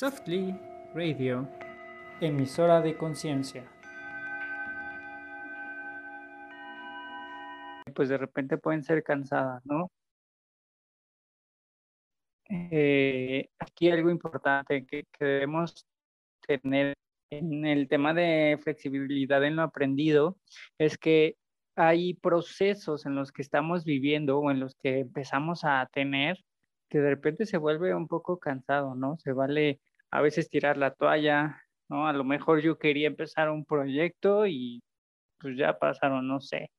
Softly Radio, emisora de conciencia. Pues de repente pueden ser cansadas, ¿no? Eh, aquí algo importante que, que debemos tener en el tema de flexibilidad en lo aprendido es que hay procesos en los que estamos viviendo o en los que empezamos a tener que de repente se vuelve un poco cansado, ¿no? Se vale a veces tirar la toalla, ¿no? A lo mejor yo quería empezar un proyecto y pues ya pasaron, no sé,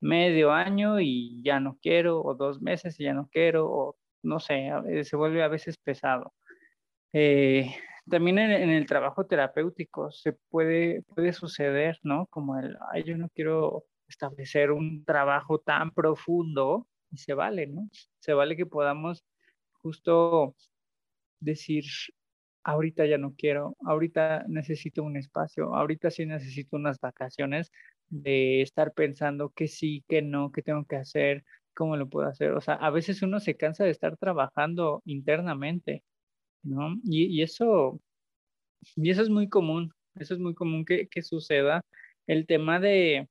medio año y ya no quiero, o dos meses y ya no quiero, o no sé, se vuelve a veces pesado. Eh, también en, el trabajo terapéutico se puede, puede suceder, ¿no? Como el, ay, yo no quiero establecer un trabajo tan profundo y se vale, ¿no? Se vale que podamos justo decir, ahorita ya no quiero, ahorita necesito un espacio, ahorita sí necesito unas vacaciones de estar pensando que sí, que no, qué tengo que hacer, cómo lo puedo hacer. O sea, a veces uno se cansa de estar trabajando internamente, ¿no? Y, eso, y eso es muy común, eso es muy común que, que suceda. El tema de,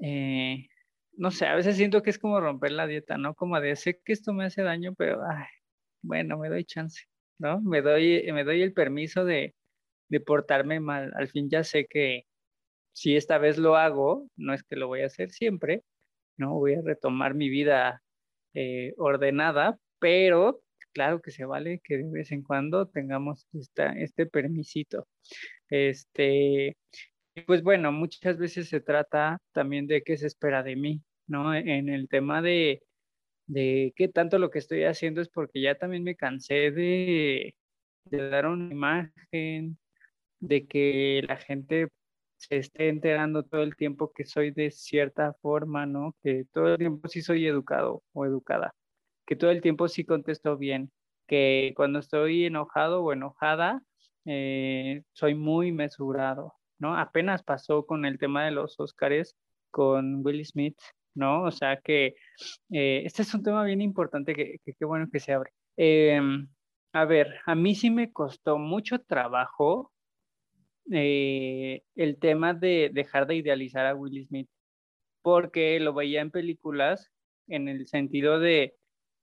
eh, no sé, a veces siento que es como romper la dieta, ¿no? Como de, sé que esto me hace daño, pero, ay, bueno, me doy chance, ¿no? Me doy, me doy el permiso de, de portarme mal. Al fin ya sé que si esta vez lo hago, no es que lo voy a hacer siempre, ¿no? Voy a retomar mi vida eh, ordenada, pero claro que se vale que de vez en cuando tengamos esta, este permisito. Este, pues bueno, muchas veces se trata también de qué se espera de mí, ¿no? En el tema de, de qué tanto lo que estoy haciendo es porque ya también me cansé de, dar una imagen, de que la gente se esté enterando todo el tiempo que soy de cierta forma, ¿no? Que todo el tiempo sí soy educado o educada, que todo el tiempo sí contesto bien, que cuando estoy enojado o enojada, eh, soy muy mesurado, ¿no? Apenas pasó con el tema de los Óscares con Will Smith, ¿no? O sea que eh, este es un tema bien importante que qué bueno que se abre. Em, a ver, a mí sí me costó mucho trabajo eh, el tema de dejar de idealizar a Will Smith, porque lo veía en películas en el sentido de,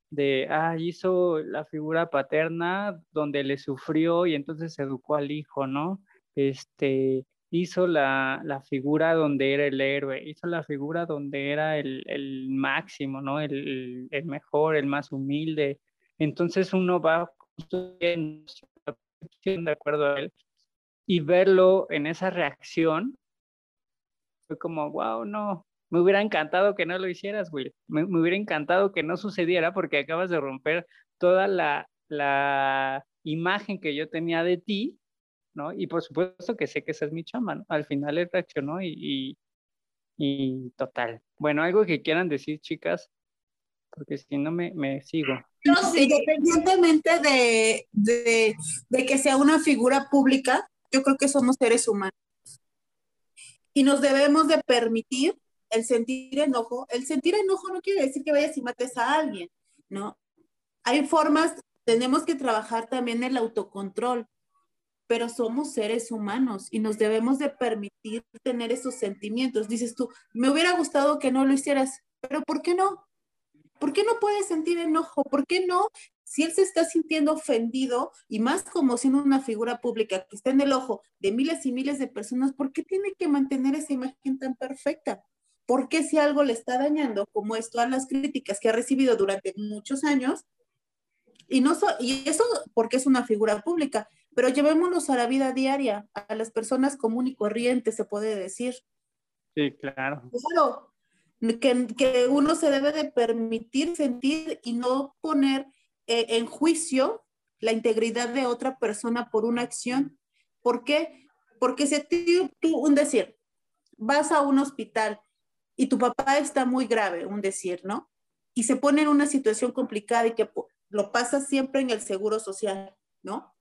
de, ah, hizo la figura paterna donde le sufrió y entonces educó al hijo, ¿no? Este, hizo la, la, figura donde era el héroe, hizo la figura donde era el, el máximo, ¿no? El, el, mejor, el más humilde. Entonces uno va de acuerdo a él y verlo en esa reacción fue como, wow, no, me hubiera encantado que no lo hicieras, Will. Me, me hubiera encantado que no sucediera porque acabas de romper toda la, la imagen que yo tenía de ti ¿no? Y por supuesto que sé que esa es mi chama, ¿no? Al final él reaccionó y, y, total. Bueno, algo que quieran decir, chicas, porque si no me, me sigo. No, sí, independientemente de, de, de que sea una figura pública, yo creo que somos seres humanos. Y nos debemos de permitir el sentir enojo. El sentir enojo no quiere decir que vayas y mates a alguien, ¿no? Hay formas, tenemos que trabajar también el autocontrol pero somos seres humanos y nos debemos de permitir tener esos sentimientos. Dices tú, me hubiera gustado que no lo hicieras, pero ¿por qué no? ¿Por qué no puedes sentir enojo? ¿Por qué no? Si él se está sintiendo ofendido y más como siendo una figura pública que está en el ojo de miles y miles de personas, ¿por qué tiene que mantener esa imagen tan perfecta? ¿Por qué si algo le está dañando, como es todas las críticas que ha recibido durante muchos años, y, no y eso porque es una figura pública, pero llevémonos a la vida diaria, a las personas común y corrientes, se puede decir. Sí, claro. Claro, que, que uno se debe de permitir sentir y no poner eh, en juicio la integridad de otra persona por una acción. ¿Por qué? Porque si tú, tú, un decir, vas a un hospital y tu papá está muy grave, un decir, ¿no? Y se pone en una situación complicada y que lo pasa siempre en el seguro social, ¿no?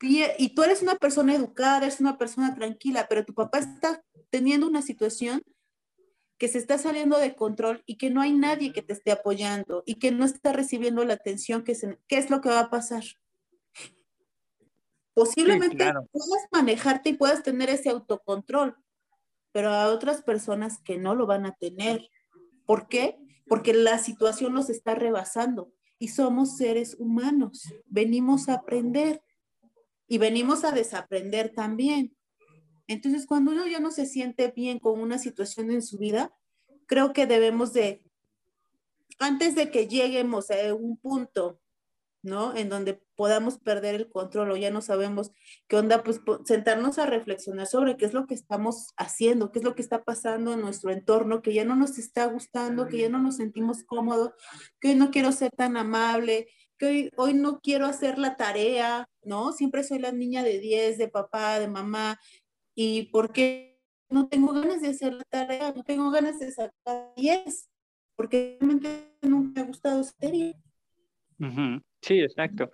Y, tú eres una persona educada, eres una persona tranquila, pero tu papá está teniendo una situación que se está saliendo de control y que no hay nadie que te esté apoyando y que no está recibiendo la atención que ¿qué es lo que va a pasar? Posiblemente puedas manejarte y puedas tener ese autocontrol, pero a otras personas que no lo van a tener. ¿Por qué? Porque la situación los está rebasando y somos seres humanos. Venimos a aprender y venimos a desaprender también. Entonces, cuando uno ya no se siente bien con una situación en su vida, creo que debemos de, antes de que lleguemos a un punto ¿no? En donde podamos perder el control o ya no sabemos qué onda, pues sentarnos a reflexionar sobre qué es lo que estamos haciendo, qué es lo que está pasando en nuestro entorno, que ya no nos está gustando, que ya no nos sentimos cómodos, que no quiero ser tan amable, que hoy, no quiero hacer la tarea, ¿no? Siempre soy la niña de 10, de papá, de mamá, y ¿por qué no tengo ganas de hacer la tarea? No tengo ganas de sacar 10, porque realmente nunca me ha gustado serie. Sí, exacto.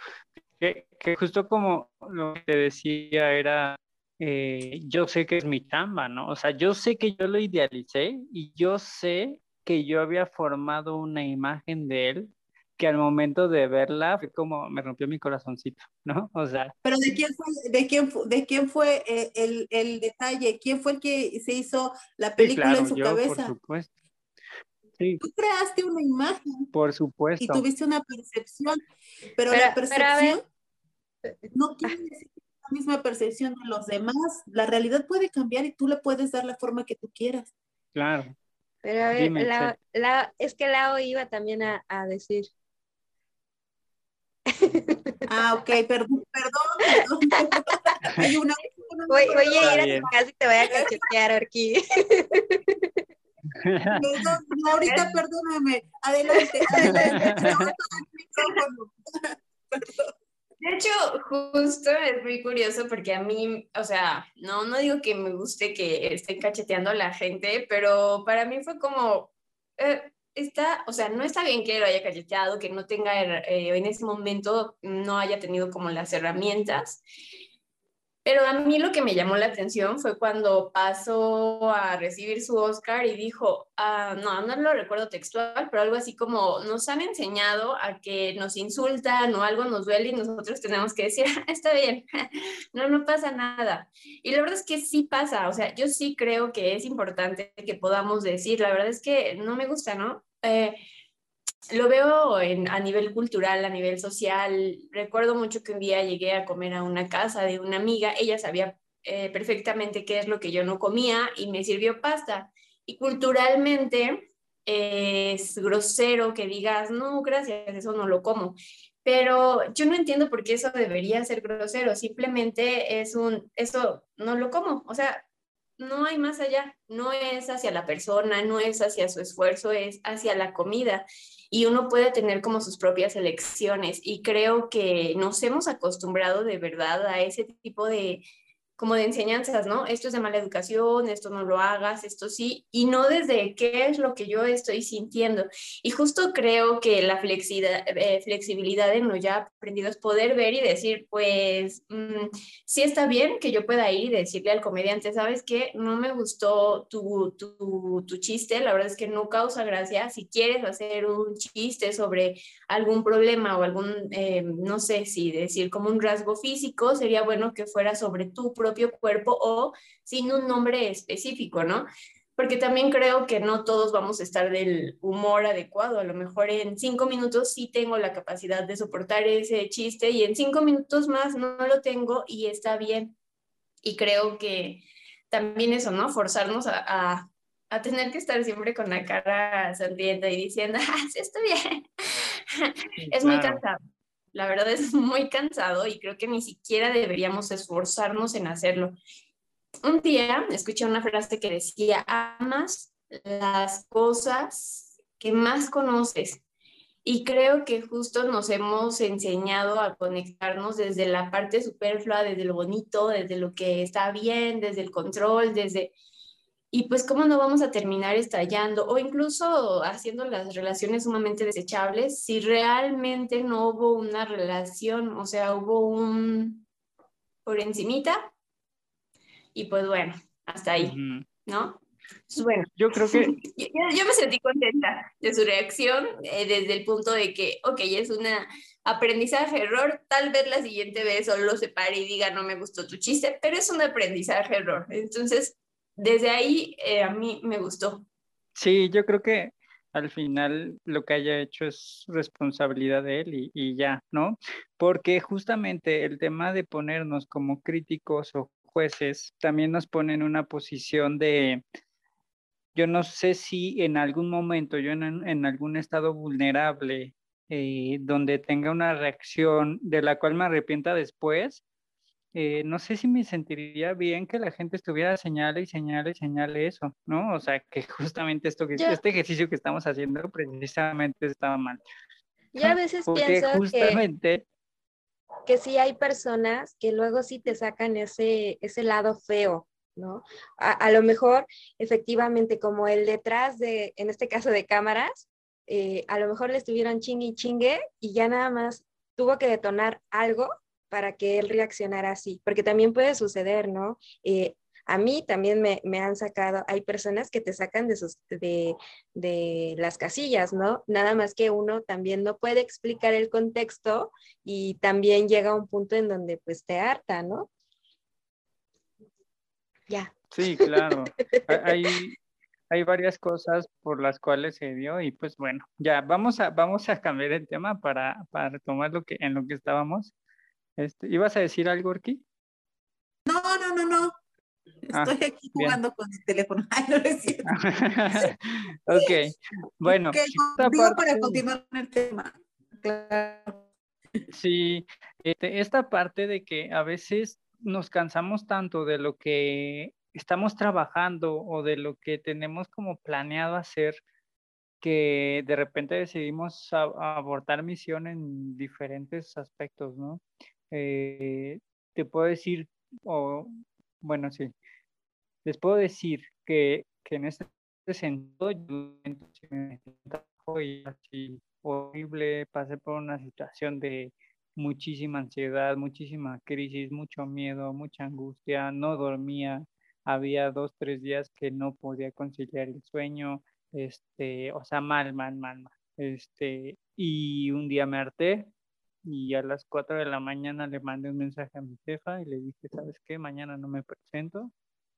Que, justo como lo que te decía era, eh, yo sé que es mi chamba, ¿no? O sea, yo sé que yo lo idealicé y yo sé que yo había formado una imagen de él que al momento de verla fue como me rompió mi corazoncito, ¿no? O sea. Pero ¿de quién fue, de quién, de quién fue eh, el, el, detalle? ¿Quién fue el que se hizo la película en su yo, cabeza? Por supuesto. Tú creaste una imagen. Por supuesto. Y tuviste una percepción, pero, la percepción no quiere decir la misma percepción de los demás. La realidad puede cambiar y tú le puedes dar la forma que tú quieras. Claro. Pero a ver, la, la, es que Lao iba también a, a decir. Ah, ok, perdón, perdón, perdón. Hay una, voy, voy a ir a tu casa y te voy a cachetear, Orquí. Perdón, ahorita perdóname. Adelante, adelante. De hecho, justo es muy curioso porque a mí, o sea, no, no digo que me guste que estén cacheteando a la gente, pero para mí fue como, eh, está, o sea, no está bien que lo haya cacheteado, que no tenga, eh, en ese momento no haya tenido como las herramientas. Pero a mí lo que me llamó la atención fue cuando pasó a recibir su Oscar y dijo, ah, no, no lo recuerdo textual, pero algo así como nos han enseñado a que nos insultan o algo nos duele y nosotros tenemos que decir, está bien, no, no pasa nada. Y la verdad es que sí pasa, o sea, yo sí creo que es importante que podamos decir, la verdad es que no me gusta, ¿no? Eh, lo veo a nivel cultural, a nivel social. Recuerdo mucho que un día llegué a comer a una casa de una amiga, ella sabía eh, perfectamente qué es lo que yo no comía y me sirvió pasta. Y culturalmente es grosero que digas, no, gracias, eso no lo como. Pero yo no entiendo por qué eso debería ser grosero, simplemente es un, eso no lo como. O sea, no hay más allá, no es hacia la persona, no es hacia su esfuerzo, es hacia la comida y uno puede tener como sus propias elecciones y creo que nos hemos acostumbrado de verdad a ese tipo de, como de enseñanzas, ¿no? Esto es de mala educación, esto no lo hagas, esto sí, y no desde qué es lo que yo estoy sintiendo. Y justo creo que la flexibilidad, eh, flexibilidad en lo ya aprendido es poder ver y decir, pues, mm, sí está bien que yo pueda ir y decirle al comediante, ¿sabes qué? No me gustó tu, tu, tu chiste, la verdad es que no causa gracia. Si quieres hacer un chiste sobre algún problema o algún, eh, no sé si decir como un rasgo físico, sería bueno que fuera sobre tu propio cuerpo o sin un nombre específico, ¿no? Porque también creo que no todos vamos a estar del humor adecuado. A lo mejor en cinco minutos sí tengo la capacidad de soportar ese chiste y en cinco minutos más no lo tengo y está bien. Y creo que también eso, ¿no? Forzarnos a, a, tener que estar siempre con la cara sonriendo y diciendo, ah, sí, está bien. es muy cansado la verdad es muy cansado y creo que ni siquiera deberíamos esforzarnos en hacerlo. Un día escuché una frase que decía, amas las cosas que más conoces. Y creo que justo nos hemos enseñado a conectarnos desde la parte superflua, desde lo bonito, desde lo que está bien, desde el control, desde y pues cómo no vamos a terminar estallando o incluso haciendo las relaciones sumamente desechables si realmente no hubo una relación, o sea, hubo un por encimita y pues bueno, hasta ahí, ¿no? Bueno, yo creo que... Yo, me sentí contenta de su reacción eh, desde el punto de que, ok, es una aprendizaje error, tal vez la siguiente vez solo lo separe y diga no me gustó tu chiste, pero es un aprendizaje error. Entonces, desde ahí eh, a mí me gustó. Sí, yo creo que al final lo que haya hecho es responsabilidad de él y, ya, ¿no? Porque justamente el tema de ponernos como críticos o jueces también nos pone en una posición de, yo no sé si en algún momento, yo en, en algún estado vulnerable, eh, donde tenga una reacción de la cual me arrepienta después, eh, no sé si me sentiría bien que la gente estuviera señale y señale y señale eso, ¿no? O sea, que justamente esto que este ejercicio que estamos haciendo precisamente estaba mal. Yo a veces pienso justamente, que, que sí hay personas que luego sí te sacan ese, ese lado feo, ¿no? A, a, lo mejor, efectivamente, como el detrás de, en este caso de cámaras, eh, a lo mejor le estuvieron chingue y chingue y ya nada más tuvo que detonar algo para que él reaccionara así, porque también puede suceder, ¿no? Eh, a mí también me, han sacado, hay personas que te sacan de, sus, de, las casillas, ¿no? Nada más que uno también no puede explicar el contexto y también llega a un punto en donde pues te harta, ¿no? Ya. Sí, claro. hay, hay varias cosas por las cuales se dio y pues bueno, ya vamos a, vamos a cambiar el tema para, para retomar lo que, en lo que estábamos. Este, ¿Ibas a decir algo, Orki? No, no, no, no. Ah, Estoy aquí jugando con el teléfono. Ay, no ok, bueno. Okay, parte... para continuar con el tema. Claro. Sí, este, esta parte de que a veces nos cansamos tanto de lo que estamos trabajando o de lo que tenemos como planeado hacer que de repente decidimos abortar misión en diferentes aspectos, ¿no? Eh, te puedo decir, o bueno, sí, les puedo decir que, que en este sentido yo me así horrible, pasé por una situación de muchísima ansiedad, muchísima crisis, mucho miedo, mucha angustia, no dormía, había dos, tres días que no podía conciliar el sueño, este, o sea, mal, mal, mal, mal. Este, y un día me harté, y a las 4 de la mañana le mandé un mensaje a mi jefa y le dije, ¿sabes qué? Mañana no me presento,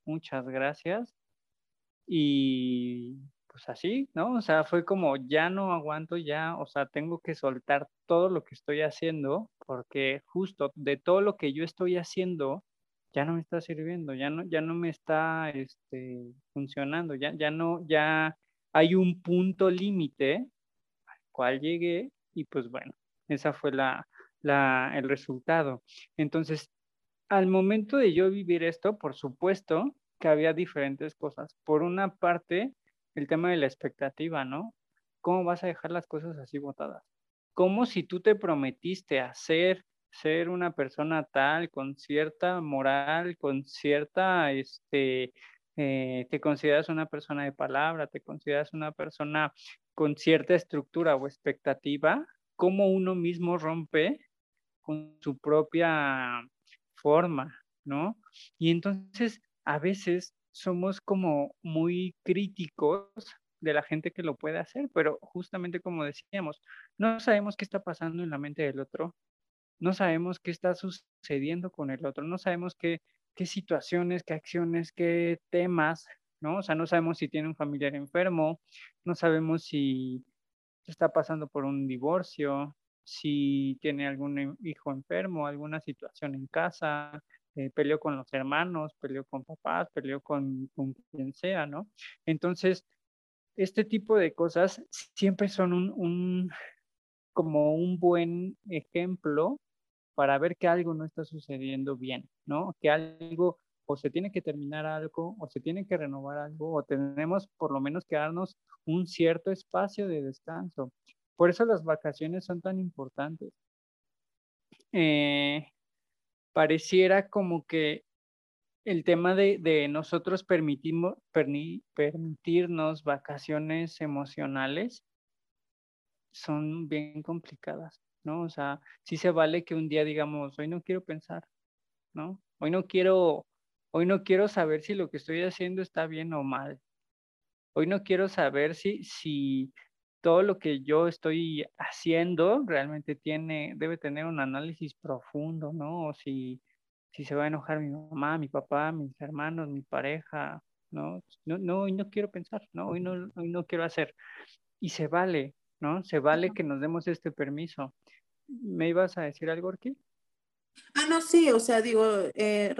muchas gracias. Y pues así, ¿no? O sea, fue como, ya no aguanto, ya, o sea, tengo que soltar todo lo que estoy haciendo, porque justo de todo lo que yo estoy haciendo, ya no me está sirviendo, ya no, ya no me está este, funcionando, ya, ya no, ya hay un punto límite al cual llegué y pues bueno, esa fue la, el resultado. Entonces, al momento de yo vivir esto, por supuesto que había diferentes cosas. Por una parte, el tema de la expectativa, ¿no? ¿Cómo vas a dejar las cosas así botadas? Como si tú te prometiste hacer, ser una persona tal, con cierta moral, con cierta, este, eh, te consideras una persona de palabra, te consideras una persona con cierta estructura o expectativa, cómo uno mismo rompe con su propia forma, ¿no? Y entonces a veces somos como muy críticos de la gente que lo puede hacer, pero justamente como decíamos, no sabemos qué está pasando en la mente del otro, no sabemos qué está sucediendo con el otro, no sabemos qué, qué situaciones, qué acciones, qué temas, ¿no? O sea, no sabemos si tiene un familiar enfermo, no sabemos si está pasando por un divorcio, si tiene algún hijo enfermo, alguna situación en casa, eh, peleó con los hermanos, peleó con papás, peleó con, con, quien sea, ¿no? Entonces, este tipo de cosas siempre son un, un, como un buen ejemplo para ver que algo no está sucediendo bien, ¿no? Que algo o se tiene que terminar algo, o se tiene que renovar algo, o tenemos por lo menos que darnos un cierto espacio de descanso. Por eso las vacaciones son tan importantes. Eh, pareciera como que el tema de, de nosotros permitimos, permitirnos vacaciones emocionales son bien complicadas, ¿no? O sea, sí se vale que un día digamos, hoy no quiero pensar, ¿no? Hoy no quiero Hoy no quiero saber si lo que estoy haciendo está bien o mal. Hoy no quiero saber si, si todo lo que yo estoy haciendo realmente tiene, debe tener un análisis profundo, ¿no? O si, si se va a enojar mi mamá, mi papá, mis hermanos, mi pareja, ¿no? No, no, hoy no quiero pensar, ¿no? Hoy no, hoy no quiero hacer. Y se vale, ¿no? Se vale que nos demos este permiso. ¿Me ibas a decir algo, aquí? Ah, no, sí, o sea, digo, eh,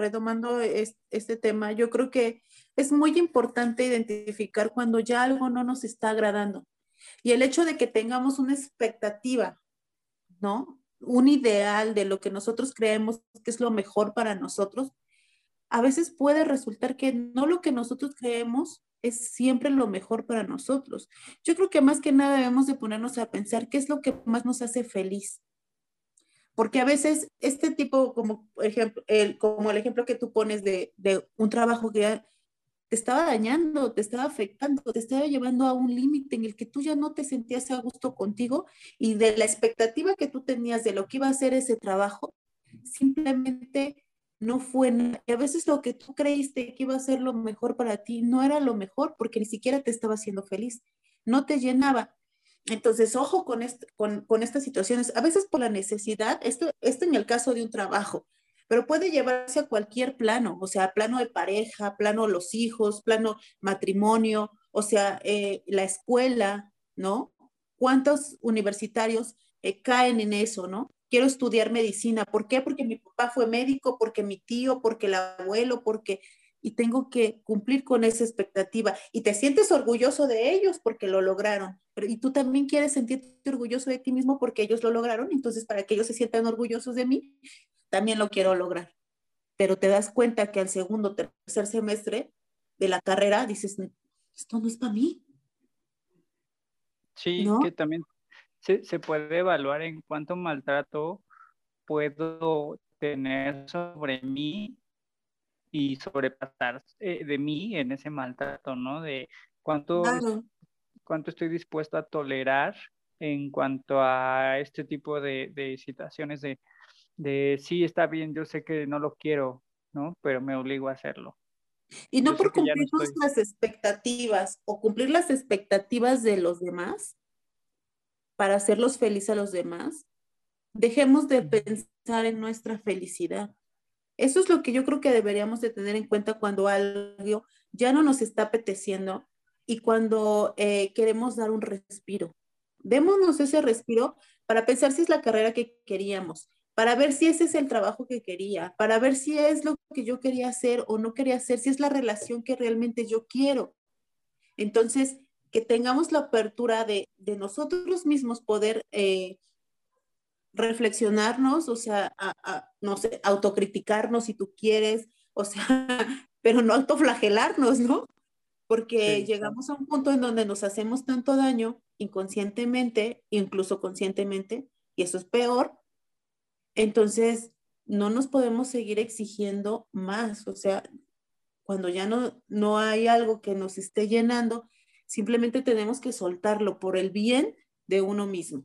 este tema, yo creo que es muy importante identificar cuando ya algo no nos está agradando. Y el hecho de que tengamos una expectativa, ¿no? Un ideal de lo que nosotros creemos que es lo mejor para nosotros, a veces puede resultar que no lo que nosotros creemos es siempre lo mejor para nosotros. Yo creo que más que nada debemos de ponernos a pensar qué es lo que más nos hace feliz. Porque a veces este tipo, como, ejemplo, el, como el ejemplo que tú pones de, de un trabajo que te estaba dañando, te estaba afectando, te estaba llevando a un límite en el que tú ya no te sentías a gusto contigo y de la expectativa que tú tenías de lo que iba a ser ese trabajo, simplemente no fue nada. Y a veces lo que tú creíste que iba a ser lo mejor para ti no era lo mejor porque ni siquiera te estaba haciendo feliz, no te llenaba. Entonces, ojo con, con, estas situaciones. A veces por la necesidad, esto, esto en el caso de un trabajo, pero puede llevarse a cualquier plano, o sea, plano de pareja, plano los hijos, plano matrimonio, o sea, eh, la escuela, ¿no? ¿Cuántos universitarios eh, caen en eso, ¿no? Quiero estudiar medicina. ¿Por qué? Porque mi papá fue médico, porque mi tío, porque el abuelo, porque... Y tengo que cumplir con esa expectativa. Y te sientes orgulloso de ellos porque lo lograron. Pero, y tú también quieres sentirte orgulloso de ti mismo porque ellos lo lograron. Entonces, para que ellos se sientan orgullosos de mí, también lo quiero lograr. Pero te das cuenta que al segundo, tercer semestre de la carrera dices, esto no es para mí. Sí, que también se, se, puede evaluar en cuánto maltrato puedo tener sobre mí y sobrepasar eh, de mí en ese maltrato, ¿no? De cuánto, cuánto estoy dispuesto a tolerar en cuanto a este tipo de, de situaciones de de sí, está bien, yo sé que no lo quiero, ¿no? Pero me obligo a hacerlo. Y no por cumplir nuestras expectativas o cumplir las expectativas de los demás para hacerlos felices a los demás, dejemos de pensar en nuestra felicidad. Eso es lo que yo creo que deberíamos de tener en cuenta cuando algo ya no nos está apeteciendo y cuando eh, queremos dar un respiro. Démonos ese respiro para pensar si es la carrera que queríamos, para ver si ese es el trabajo que quería, para ver si es lo que yo quería hacer o no quería hacer, si es la relación que realmente yo quiero. Entonces, que tengamos la apertura de, nosotros mismos poder eh, reflexionarnos, o sea, no sé, autocriticarnos si tú quieres, o sea, pero no autoflagelarnos, ¿no? Porque llegamos a un punto en donde nos hacemos tanto daño inconscientemente, incluso conscientemente, y eso es peor, entonces, no nos podemos seguir exigiendo más, o sea, cuando ya no, no hay algo que nos esté llenando, simplemente tenemos que soltarlo por el bien de uno mismo.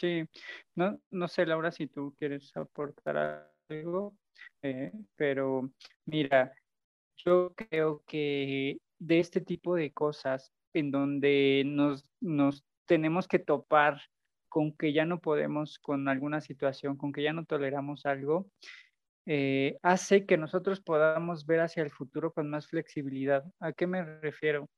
Sí, no, no sé, Laura, si tú quieres aportar algo, eh, pero mira, yo creo que de este tipo de cosas en donde nos, nos tenemos que topar con que ya no podemos con alguna situación, con que ya no toleramos algo, eh, hace que nosotros podamos ver hacia el futuro con más flexibilidad. ¿A qué me refiero?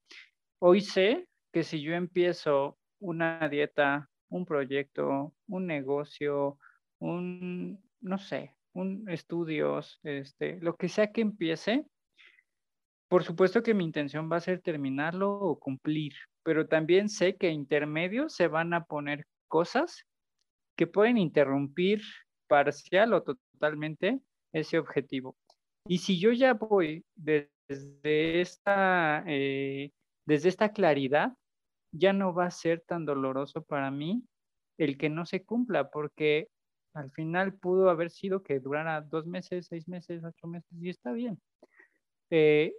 Hoy sé que si yo empiezo una dieta, un proyecto, un negocio, un, no sé, un estudios, este, lo que sea que empiece, por supuesto que mi intención va a ser terminarlo o cumplir, pero también sé que intermedios se van a poner cosas que pueden interrumpir parcial o totalmente ese objetivo. Y si yo ya voy desde esta, eh, desde esta claridad, ya no va a ser tan doloroso para mí el que no se cumpla, porque al final pudo haber sido que durara dos meses, seis meses, ocho meses, y está bien. Eh,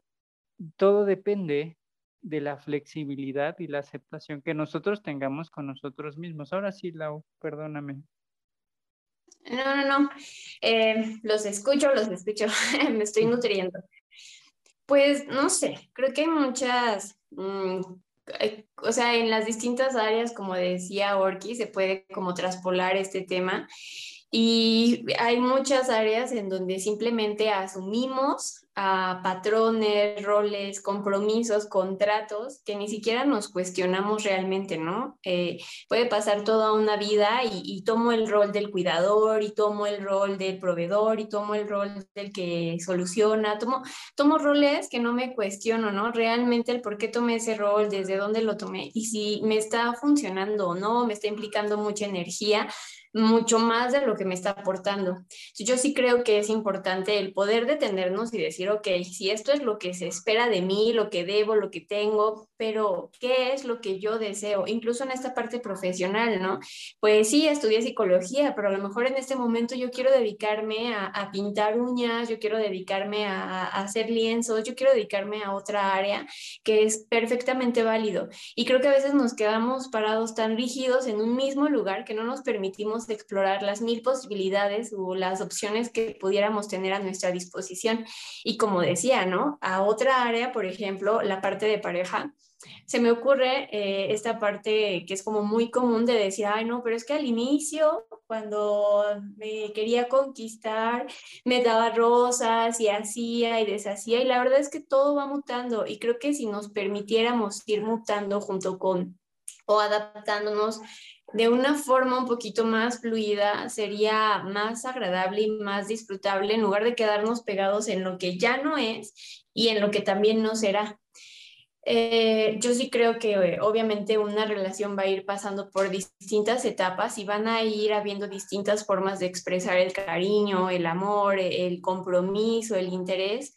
todo depende de la flexibilidad y la aceptación que nosotros tengamos con nosotros mismos. Ahora sí, Lau, perdóname. No, no, no. Eh, los escucho, los escucho. Me estoy nutriendo. Pues no sé, creo que hay muchas, mm, o sea, en las distintas áreas, como decía Orki, se puede como traspolar este tema y hay muchas áreas en donde simplemente asumimos a patrones, roles, compromisos, contratos que ni siquiera nos cuestionamos realmente, ¿no? Eh, puede pasar toda una vida y, tomo el rol del cuidador y tomo el rol del proveedor y tomo el rol del que soluciona, tomo, tomo roles que no me cuestiono, ¿no? Realmente el por qué tomé ese rol, desde dónde lo tomé y si me está funcionando o no, me está implicando mucha energía mucho más de lo que me está aportando. Yo sí creo que es importante el poder detenernos y decir, ok, si esto es lo que se espera de mí, lo que debo, lo que tengo, pero ¿qué es lo que yo deseo? Incluso en esta parte profesional, ¿no? Pues sí, estudié psicología, pero a lo mejor en este momento yo quiero dedicarme a, pintar uñas, yo quiero dedicarme a, a hacer lienzos, yo quiero dedicarme a otra área que es perfectamente válido. Y creo que a veces nos quedamos parados tan rígidos en un mismo lugar que no nos permitimos de explorar las mil posibilidades o las opciones que pudiéramos tener a nuestra disposición. Y como decía, ¿no? A otra área, por ejemplo, la parte de pareja, se me ocurre eh, esta parte que es como muy común de decir, ay, no, pero es que al inicio, cuando me quería conquistar, me daba rosas y hacía y deshacía, y la verdad es que todo va mutando, y creo que si nos permitiéramos ir mutando junto con o adaptándonos de una forma un poquito más fluida sería más agradable y más disfrutable en lugar de quedarnos pegados en lo que ya no es y en lo que también no será. Eh, yo sí creo que obviamente una relación va a ir pasando por distintas etapas y van a ir habiendo distintas formas de expresar el cariño, el amor, el compromiso, el interés.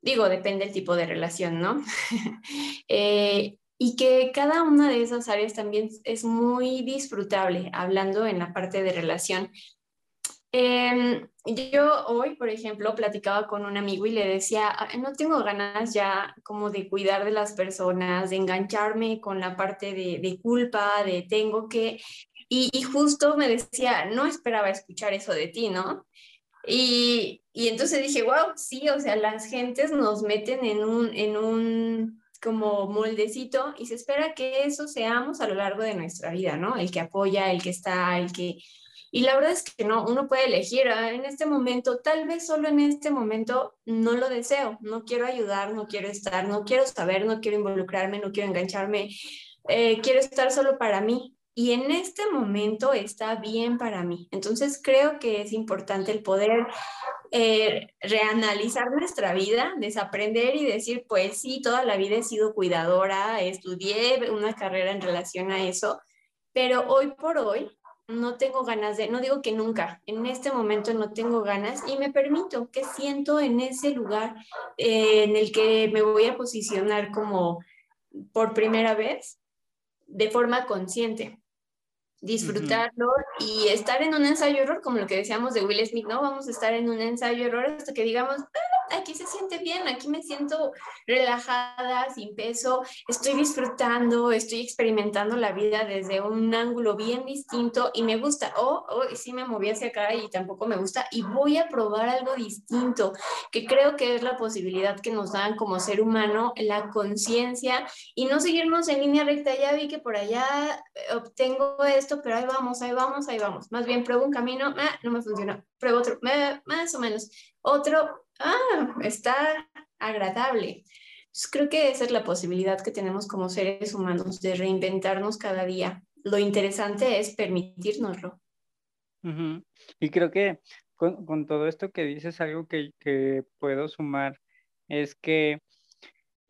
Digo, depende del tipo de relación, ¿no? eh, y que cada una de esas áreas también es muy disfrutable, hablando en la parte de relación. Em, yo hoy, por ejemplo, platicaba con un amigo y le decía, no tengo ganas ya como de cuidar de las personas, de engancharme con la parte de, de culpa, de tengo que, y, y, justo me decía, no esperaba escuchar eso de ti, ¿no? Y, y entonces dije, wow, sí, o sea, las gentes nos meten en un, en un como moldecito y se espera que eso seamos a lo largo de nuestra vida, ¿no? El que apoya, el que está, el que... Y la verdad es que no, uno puede elegir ah, en este momento, tal vez solo en este momento no lo deseo, no quiero ayudar, no quiero estar, no quiero saber, no quiero involucrarme, no quiero engancharme, eh, quiero estar solo para mí. Y en este momento está bien para mí. Entonces creo que es importante el poder eh, reanalizar nuestra vida, desaprender y decir, pues sí, toda la vida he sido cuidadora, estudié una carrera en relación a eso, pero hoy por hoy no tengo ganas de, no digo que nunca, en este momento no tengo ganas y me permito que siento en ese lugar eh, en el que me voy a posicionar como por primera vez de forma consciente disfrutarlo y estar en un ensayo-error, como lo que decíamos de Will Smith, ¿no? Vamos a estar en un ensayo-error hasta que digamos, ah, aquí se siente bien, aquí me siento relajada, sin peso, estoy disfrutando, estoy experimentando la vida desde un ángulo bien distinto y me gusta, o oh, oh, sí me moví hacia acá y tampoco me gusta y voy a probar algo distinto, que creo que es la posibilidad que nos dan como ser humano, la conciencia y no seguirnos en línea recta, ya vi que por allá eh, obtengo esto, pero ahí vamos, ahí vamos, ahí vamos. Más bien pruebo un camino, ah, no me funcionó, pruebo otro, más o menos. Otro, ah, está agradable. creo que esa es la posibilidad que tenemos como seres humanos de reinventarnos cada día. Lo interesante es permitirnoslo. Y creo que con, todo esto que dices, algo que, que puedo sumar es que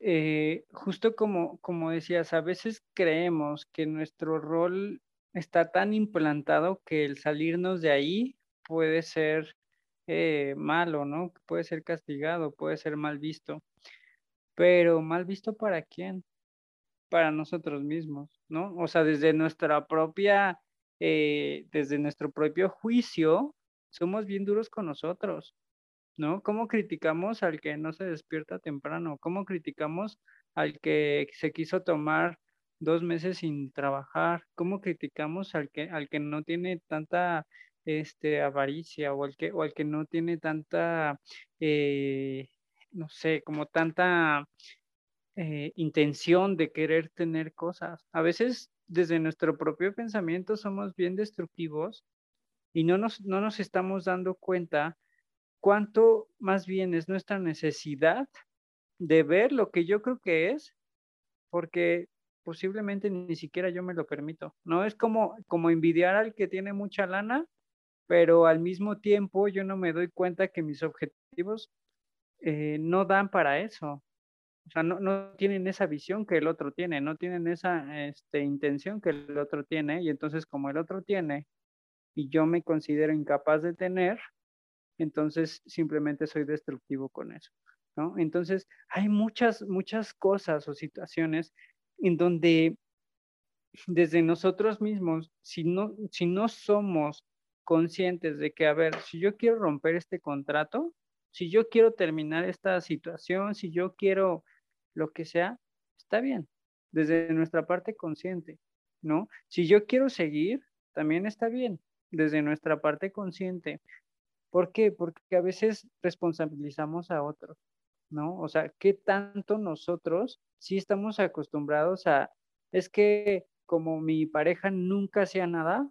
eh, justo como, como decías, a veces creemos que nuestro rol está tan implantado que el salirnos de ahí puede ser eh, malo, ¿no? Puede ser castigado, puede ser mal visto. Pero mal visto para quién? Para nosotros mismos, ¿no? O sea, desde nuestra propia, eh, desde nuestro propio juicio, somos bien duros con nosotros, ¿no? ¿Cómo criticamos al que no se despierta temprano? ¿Cómo criticamos al que se quiso tomar dos meses sin trabajar, ¿cómo criticamos al que, al que no tiene tanta este, avaricia o al que, o al que no tiene tanta, eh, no sé, como tanta eh, intención de querer tener cosas. A veces desde nuestro propio pensamiento somos bien destructivos y no nos, no nos estamos dando cuenta cuánto más bien es nuestra necesidad de ver lo que yo creo que es, porque posiblemente ni siquiera yo me lo permito. No es como, como envidiar al que tiene mucha lana, pero al mismo tiempo yo no me doy cuenta que mis objetivos eh, no dan para eso. O sea, no, no, tienen esa visión que el otro tiene, no tienen esa este, intención que el otro tiene, y entonces como el otro tiene y yo me considero incapaz de tener, entonces simplemente soy destructivo con eso, ¿no? Entonces hay muchas, muchas cosas o situaciones en donde desde nosotros mismos, si no, si no somos conscientes de que, a ver, si yo quiero romper este contrato, si yo quiero terminar esta situación, si yo quiero lo que sea, está bien, desde nuestra parte consciente, ¿no? Si yo quiero seguir, también está bien, desde nuestra parte consciente. ¿Por qué? Porque a veces responsabilizamos a otros, ¿no? O sea, ¿qué tanto nosotros sí estamos acostumbrados a, es que como mi pareja nunca hacía nada,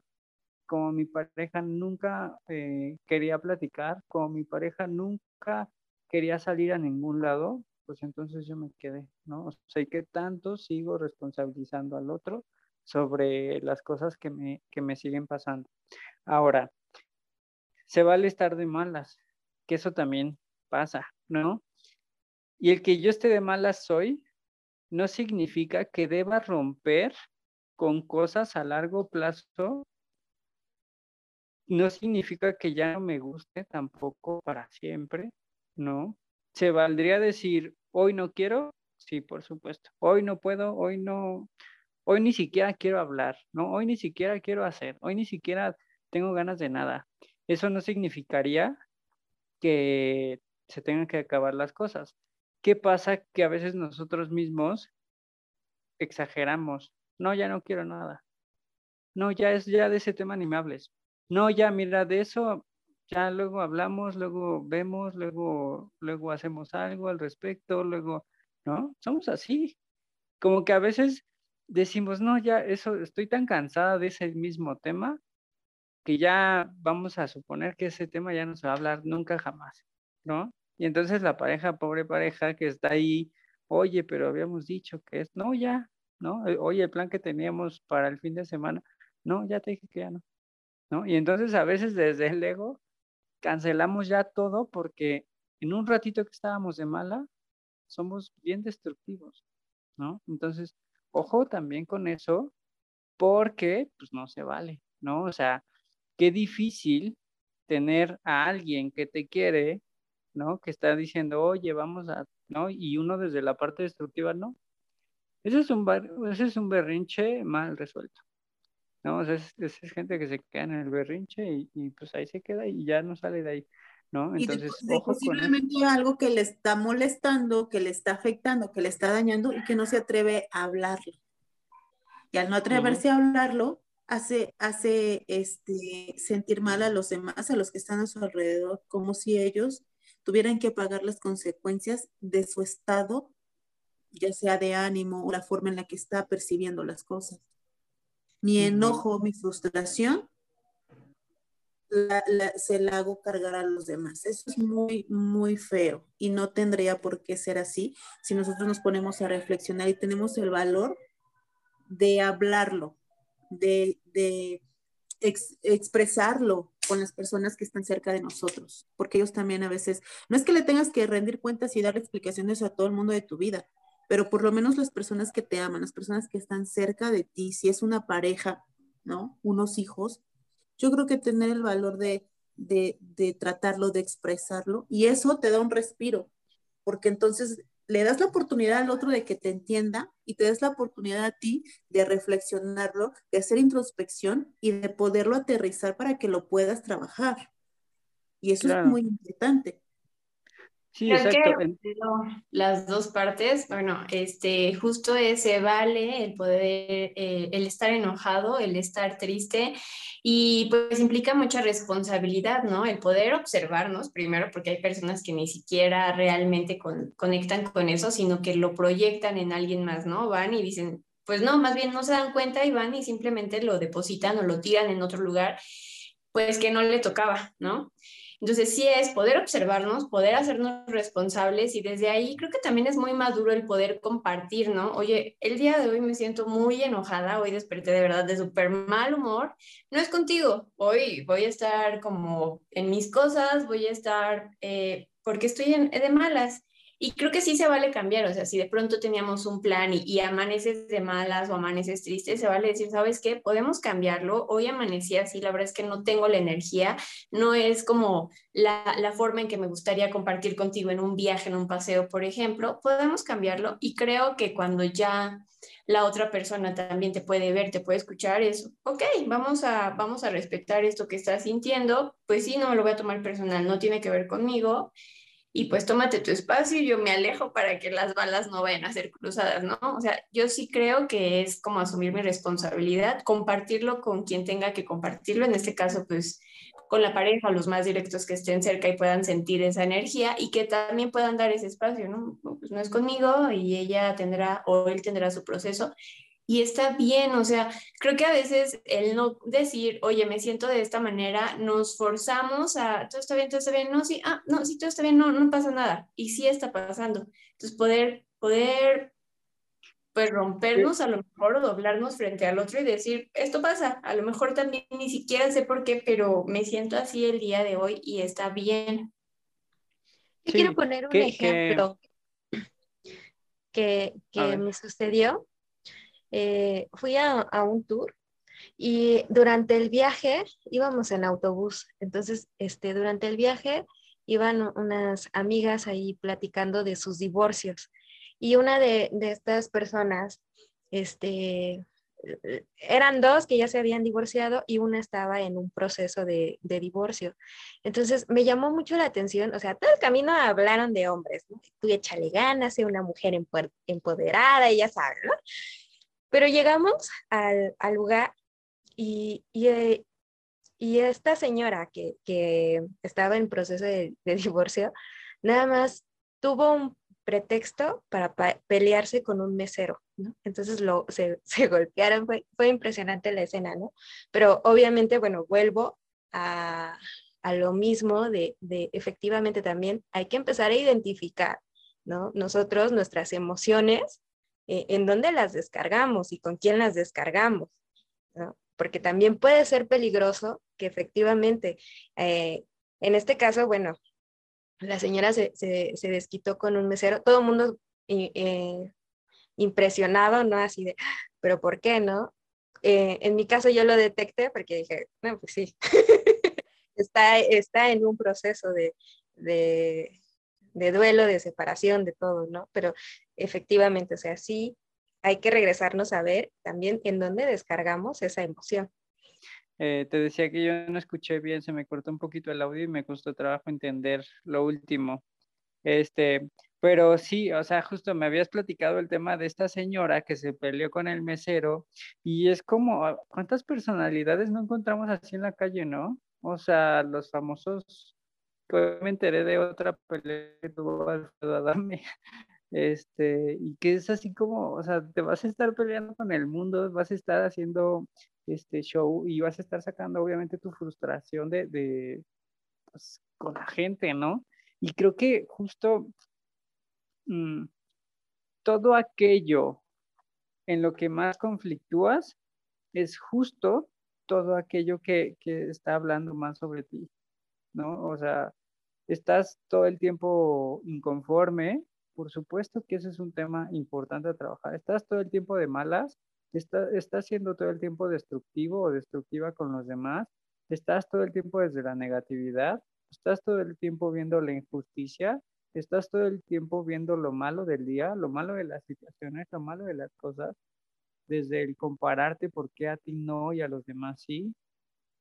como mi pareja nunca eh, quería platicar, como mi pareja nunca quería salir a ningún lado, pues entonces yo me quedé, ¿no? O sea, ¿qué tanto sigo responsabilizando al otro sobre las cosas que me, que me siguen pasando? Ahora, se vale estar de malas, que eso también pasa, ¿no? Y el que yo esté de malas soy, no significa que deba romper con cosas a largo plazo. No significa que ya no me guste tampoco para siempre, ¿no? Se valdría decir, hoy no quiero, sí, por supuesto. Hoy no puedo, hoy no, hoy ni siquiera quiero hablar, ¿no? Hoy ni siquiera quiero hacer, hoy ni siquiera tengo ganas de nada. Eso no significaría que se tengan que acabar las cosas. ¿Qué pasa? Que a veces nosotros mismos exageramos. No, ya no quiero nada. No, ya es ya de ese tema ni me hables. No, ya mira, de eso ya luego hablamos, luego vemos, luego, luego hacemos algo al respecto, luego, ¿no? Somos así. Como que a veces decimos, no, ya eso, estoy tan cansada de ese mismo tema que ya vamos a suponer que ese tema ya no se va a hablar nunca jamás, ¿no? Y entonces la pareja, pobre pareja que está ahí, oye, pero habíamos dicho que es, no, ya, ¿no? Oye, el plan que teníamos para el fin de semana, no, ya te dije que ya no, Y entonces a veces desde el ego cancelamos ya todo porque en un ratito que estábamos de mala, somos bien destructivos, ¿no? Entonces, ojo también con eso, porque pues no se vale, ¿no? O sea, qué difícil tener a alguien que te quiere, ¿no? Que está diciendo, oye, vamos a, ¿no? Y uno desde la parte destructiva, no. Ese es un, ese es un berrinche mal resuelto. ¿No? O sea, es, gente que se queda en el berrinche y, pues ahí se queda y ya no sale de ahí, ¿no? Entonces, y posiblemente algo que le está molestando, que le está afectando, que le está dañando y que no se atreve a hablarlo. Y al no atreverse a hablarlo, hace, hace este, sentir mal a los demás, a los que están a su alrededor, como si ellos tuvieran que pagar las consecuencias de su estado, ya sea de ánimo o la forma en la que está percibiendo las cosas. Mi enojo, mi frustración, se la hago cargar a los demás. Eso es muy, muy feo y no tendría por qué ser así si nosotros nos ponemos a reflexionar y tenemos el valor de hablarlo, de, expresarlo con las personas que están cerca de nosotros, porque ellos también a veces, no es que le tengas que rendir cuentas y dar explicaciones a todo el mundo de tu vida, pero por lo menos las personas que te aman, las personas que están cerca de ti, si es una pareja, ¿no? Unos hijos, yo creo que tener el valor de, de, de tratarlo, de expresarlo, y eso te da un respiro, porque entonces le das la oportunidad al otro de que te entienda y te das la oportunidad a ti de reflexionarlo, de hacer introspección y de poderlo aterrizar para que lo puedas trabajar. Y eso es muy importante. Sí, exacto. las dos partes, bueno, este, justo ese vale el poder, eh, el estar enojado, el estar triste y pues implica mucha responsabilidad, ¿no? El poder observarnos primero, porque hay personas que ni siquiera realmente conectan con eso, sino que lo proyectan en alguien más, ¿no? Van y dicen, pues no, más bien no se dan cuenta y van y simplemente lo depositan o lo tiran en otro lugar, pues que no le tocaba, ¿no? Entonces sí es poder observarnos, poder hacernos responsables y desde ahí creo que también es muy maduro el poder compartir, ¿no? Oye, el día de hoy me siento muy enojada, hoy desperté de verdad de súper mal humor, no es contigo, hoy voy a estar como en mis cosas, voy a estar eh, porque estoy en, de malas y creo que sí se vale cambiar, o sea, si de pronto teníamos un plan y, amaneces de malas o amaneces tristes, se vale decir, ¿sabes qué? Podemos cambiarlo. Hoy amanecí así, la verdad es que no tengo la energía, no es como la, la forma en que me gustaría compartir contigo en un viaje, en un paseo, por ejemplo. Podemos cambiarlo y creo que cuando ya la otra persona también te puede ver, te puede escuchar, es, ok, vamos a, vamos a respetar esto que estás sintiendo, pues sí, no me lo voy a tomar personal, no tiene que ver conmigo y pues tómate tu espacio y yo me alejo para que las balas no vayan a ser cruzadas, ¿no? O sea, yo sí creo que es como asumir mi responsabilidad, compartirlo con quien tenga que compartirlo, en este caso pues con la pareja, los más directos que estén cerca y puedan sentir esa energía y que también puedan dar ese espacio, ¿no? Pues no es conmigo y ella tendrá o él tendrá su proceso y está bien, o sea, creo que a veces el no decir, oye, me siento de esta manera, nos forzamos a, todo está bien, todo está bien, no, sí, ah, no, sí, todo está bien, no, no pasa nada, y sí está pasando. Entonces, poder, poder, pues rompernos a lo mejor o doblarnos frente al otro y decir, esto pasa, a lo mejor también ni siquiera sé por qué, pero me siento así el día de hoy y está bien. Yo quiero poner un ejemplo que, que me sucedió eh, fui a, un tour y durante el viaje íbamos en autobús. Entonces, este, durante el viaje iban unas amigas ahí platicando de sus divorcios. Y una de, estas personas, este, eran dos que ya se habían divorciado y una estaba en un proceso de, divorcio. Entonces me llamó mucho la atención, o sea, todo el camino hablaron de hombres, Tú échale ganas, una mujer empoderada, y ya ¿no? Pero llegamos al, lugar y, eh, y, esta señora que, que, estaba en proceso de, divorcio, nada más tuvo un pretexto para pelearse con un mesero, ¿no? Entonces lo, se, se golpearon, fue, fue, impresionante la escena, ¿no? Pero obviamente, bueno, vuelvo a, a lo mismo de, de, efectivamente también hay que empezar a identificar, ¿no? Nosotros, nuestras emociones, eh, en dónde las descargamos y con quién las descargamos, porque también puede ser peligroso que efectivamente, eh, en este caso, bueno, la señora se, se, desquitó con un mesero, todo el mundo eh, impresionado, ¿no? Así de, pero ¿por qué, no? en mi caso yo lo detecté porque dije, no, pues sí, está, está en un proceso de, de duelo, de separación, de todo, ¿no? Pero efectivamente, o sea, sí hay que regresarnos a ver también en dónde descargamos esa emoción. Eh, te decía que yo no escuché bien, se me cortó un poquito el audio y me costó trabajo entender lo último. Este, pero sí, o sea, justo me habías platicado el tema de esta señora que se peleó con el mesero y es como, ¿cuántas personalidades no encontramos así en la calle, no? O sea, los famosos, me enteré de otra pelea que tuvo Alfredo Adame, este, y que es así como, o sea, te vas a estar peleando con el mundo, vas a estar haciendo este show y vas a estar sacando obviamente tu frustración de, de pues, con la gente, ¿no? Y creo que justo mm, todo aquello en lo que más conflictúas es justo todo aquello que, que está hablando más sobre ti, ¿no? O sea, estás todo el tiempo inconforme, por supuesto que ese es un tema importante a trabajar. Estás todo el tiempo de malas, estás siendo todo el tiempo destructivo o destructiva con los demás, estás todo el tiempo desde la negatividad, estás todo el tiempo viendo la injusticia, estás todo el tiempo viendo lo malo del día, lo malo de las situaciones, lo malo de las cosas, desde el compararte por qué a ti no y a los demás sí,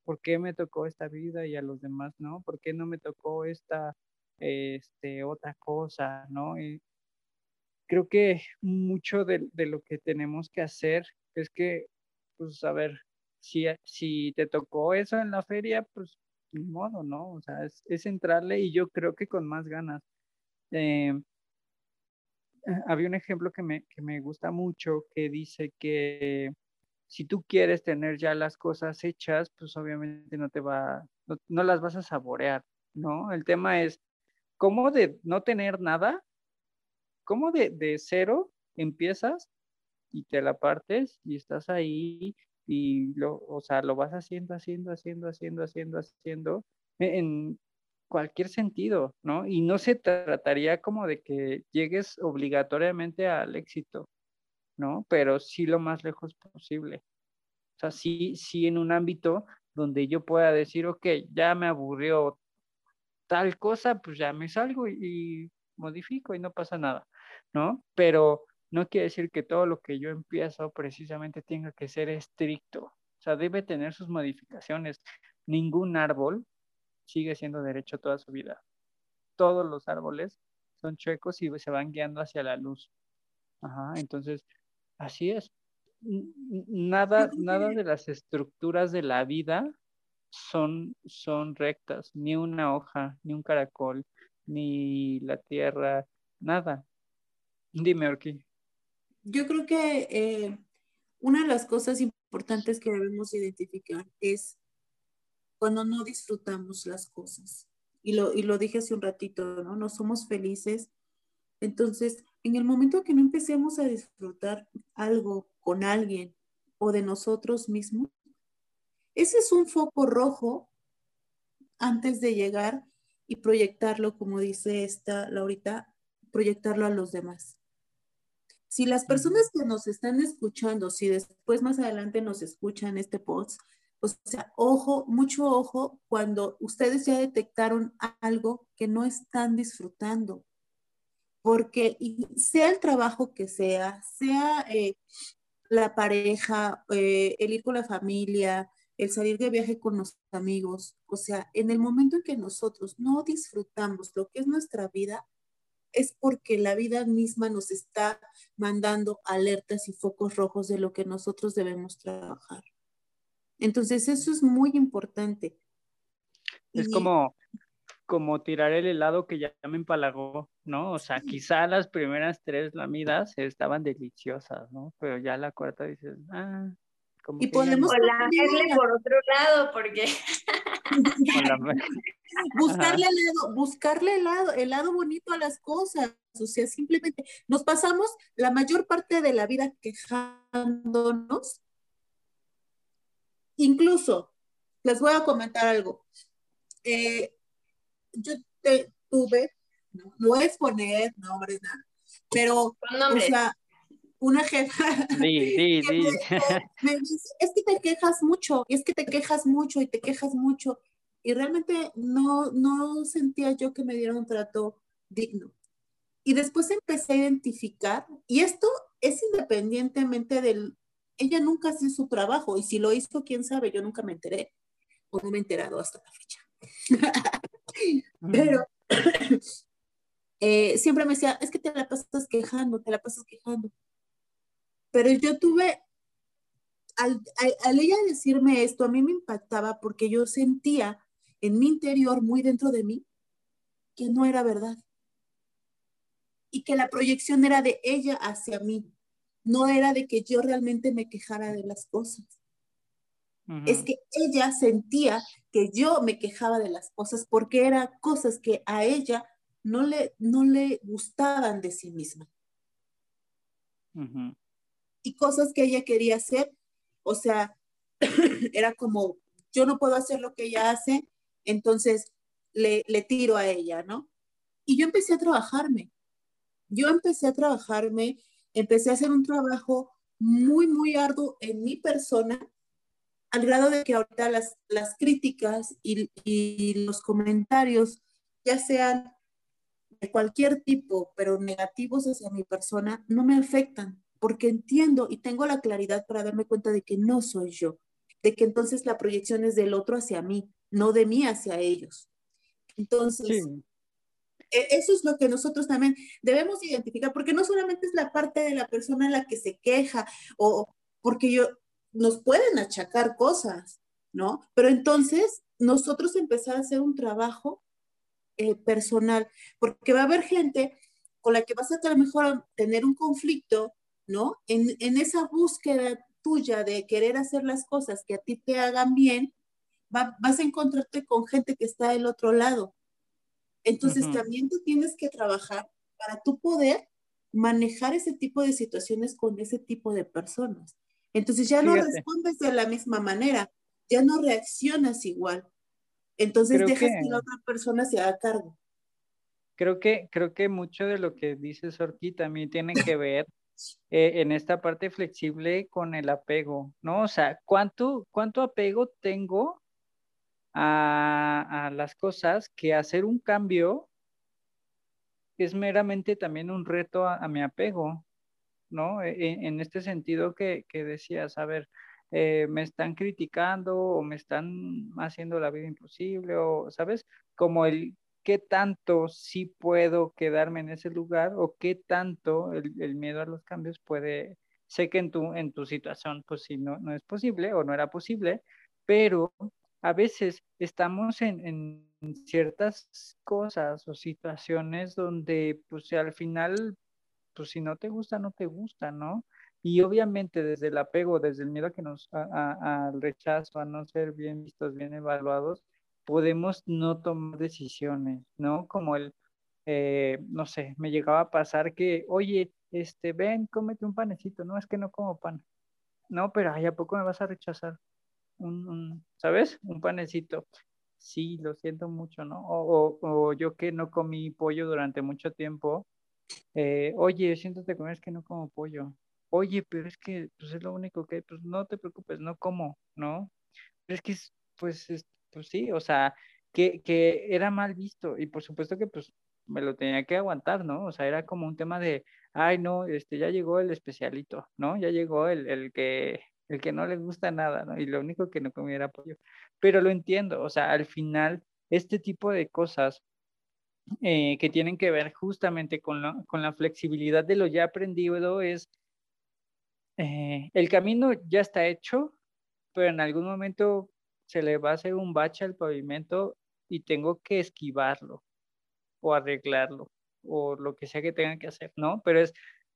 por qué me tocó esta vida y a los demás no, por qué no me tocó esta este, otra cosa, ¿no? Creo que mucho de, lo que tenemos que hacer es que, pues, a ver, si, si te tocó eso en la feria, pues, ni modo, ¿no? O sea, es, entrarle y yo creo que con más ganas. Eh, había un ejemplo que me, que me gusta mucho que dice que si tú quieres tener ya las cosas hechas, pues obviamente no te va, no, las vas a saborear, ¿no? El tema es, ¿cómo de no tener nada? ¿Cómo de, de cero empiezas y te la partes y estás ahí y lo, o sea, lo vas haciendo, haciendo, haciendo, haciendo, haciendo, haciendo, en cualquier sentido, ¿no? Y no se trataría como de que llegues obligatoriamente al éxito, ¿no? Pero sí lo más lejos posible. O sea, sí, sí en un ámbito donde yo pueda decir, ok, ya me aburrió tal cosa, pues ya me salgo y, modifico y no pasa nada, ¿no? Pero no quiere decir que todo lo que yo empiezo precisamente tenga que ser estricto. O sea, debe tener sus modificaciones. Ningún árbol sigue siendo derecho toda su vida. Todos los árboles son chuecos y se van guiando hacia la luz. Ajá, entonces, así es. Nada, nada de las estructuras de la vida son, son rectas, ni una hoja, ni un caracol, ni la tierra, nada. Dime, Orki. Yo creo que eh, una de las cosas importantes que debemos identificar es cuando no disfrutamos las cosas. Y lo, y lo dije hace un ratito, ¿no? No somos felices. Entonces, en el momento que no empecemos a disfrutar algo con alguien o de nosotros mismos, ese es un foco rojo antes de llegar y proyectarlo, como dice esta Laurita, proyectarlo a los demás. Si las personas que nos están escuchando, si después más adelante nos escuchan este post, o sea, ojo, mucho ojo cuando ustedes ya detectaron algo que no están disfrutando. Porque sea el trabajo que sea, sea eh, la pareja, eh, el ir con la familia, el salir de viaje con los amigos, o sea, en el momento en que nosotros no disfrutamos lo que es nuestra vida, es porque la vida misma nos está mandando alertas y focos rojos de lo que nosotros debemos trabajar. Entonces, eso es muy importante. Es como, como tirar el helado que ya me empalagó, ¿no? O sea, quizá las primeras tres lamidas estaban deliciosas, ¿no? Pero ya la cuarta dices, ah, como y podemos irle por otro lado, porque... buscarle el lado, buscarle el lado, el lado bonito a las cosas. O sea, simplemente nos pasamos la mayor parte de la vida quejándonos Incluso, les voy a comentar algo. Eh, yo tuve, no, voy a exponer nombres, nada, pero, o sea, una jefa sí, sí, sí. Me, dice, es que te quejas mucho, y es que te quejas mucho y te quejas mucho, y realmente no, no sentía yo que me dieran un trato digno. Y después empecé a identificar, y esto es independientemente del, ella nunca hace su trabajo y si lo hizo, quién sabe, yo nunca me enteré o no me he enterado hasta la fecha. Pero eh, siempre me decía, es que te la pasas quejando, te la pasas quejando. Pero yo tuve, al, al ella decirme esto, a mí me impactaba porque yo sentía en mi interior, muy dentro de mí, que no era verdad. Y que la proyección era de ella hacia mí no era de que yo realmente me quejara de las cosas. Es que ella sentía que yo me quejaba de las cosas porque eran cosas que a ella no le, no le gustaban de sí misma. Y cosas que ella quería hacer, o sea, era como, yo no puedo hacer lo que ella hace, entonces le, le tiro a ella, ¿no? Y yo empecé a trabajarme. Yo empecé a trabajarme empecé a hacer un trabajo muy, muy arduo en mi persona, al grado de que ahorita las, las críticas y, y los comentarios, ya sean de cualquier tipo, pero negativos hacia mi persona, no me afectan, porque entiendo y tengo la claridad para darme cuenta de que no soy yo, de que entonces la proyección es del otro hacia mí, no de mí hacia ellos. Entonces, e, eso es lo que nosotros también debemos identificar, porque no solamente es la parte de la persona la que se queja o porque yo, nos pueden achacar cosas, ¿no? Pero entonces nosotros empezar a hacer un trabajo eh, personal, porque va a haber gente con la que vas a a lo mejor tener un conflicto, ¿no? En, en, esa búsqueda tuya de querer hacer las cosas que a ti te hagan bien, vas a encontrarte con gente que está del otro lado. Entonces también tú tienes que trabajar para tu poder manejar ese tipo de situaciones con ese tipo de personas. Entonces ya no respondes de la misma manera, ya no reaccionas igual. Entonces dejas que, la otra persona se haga cargo. Creo que, creo que mucho de lo que dice Sorki también tiene que ver eh, en esta parte flexible con el apego, ¿no? O sea, ¿cuánto, cuánto apego tengo a, las cosas que hacer un cambio es meramente también un reto a, mi apego, ¿no? E, e, en, este sentido que, que decías, a ver, eh, me están criticando o me están haciendo la vida imposible o, ¿sabes? Como el qué tanto sí puedo quedarme en ese lugar o qué tanto el, el miedo a los cambios puede, sé que en tu, en tu situación pues sí no, no es posible o no era posible, pero a veces estamos en, ciertas cosas o situaciones donde pues al final, pues si no te gusta, no te gusta, ¿no? Y obviamente desde el apego, desde el miedo que nos, al rechazo, a no ser bien vistos, bien evaluados, podemos no tomar decisiones, ¿no? Como el, eh, no sé, me llegaba a pasar que, oye, este, ven, cómete un panecito, no, es que no como pan. No, pero ay, ¿a poco me vas a rechazar? un, ¿sabes? Un panecito. Sí, lo siento mucho, ¿no? O, o, yo que no comí pollo durante mucho tiempo, eh, oye, siéntate comer, es que no como pollo. Oye, pero es que pues es lo único que, pues no te preocupes, no como, ¿no? Pero es que, pues, pues sí, o sea, que, que era mal visto y por supuesto que pues me lo tenía que aguantar, ¿no? O sea, era como un tema de, ay, no, este, ya llegó el especialito, ¿no? Ya llegó el, el que el que no le gusta nada, ¿no? Y lo único que no comiera pollo. Pero lo entiendo, o sea, al final, este tipo de cosas eh, que tienen que ver justamente con, con, la flexibilidad de lo ya aprendido es, eh, el camino ya está hecho, pero en algún momento se le va a hacer un bache al pavimento y tengo que esquivarlo o arreglarlo o lo que sea que tenga que hacer, ¿no? Pero es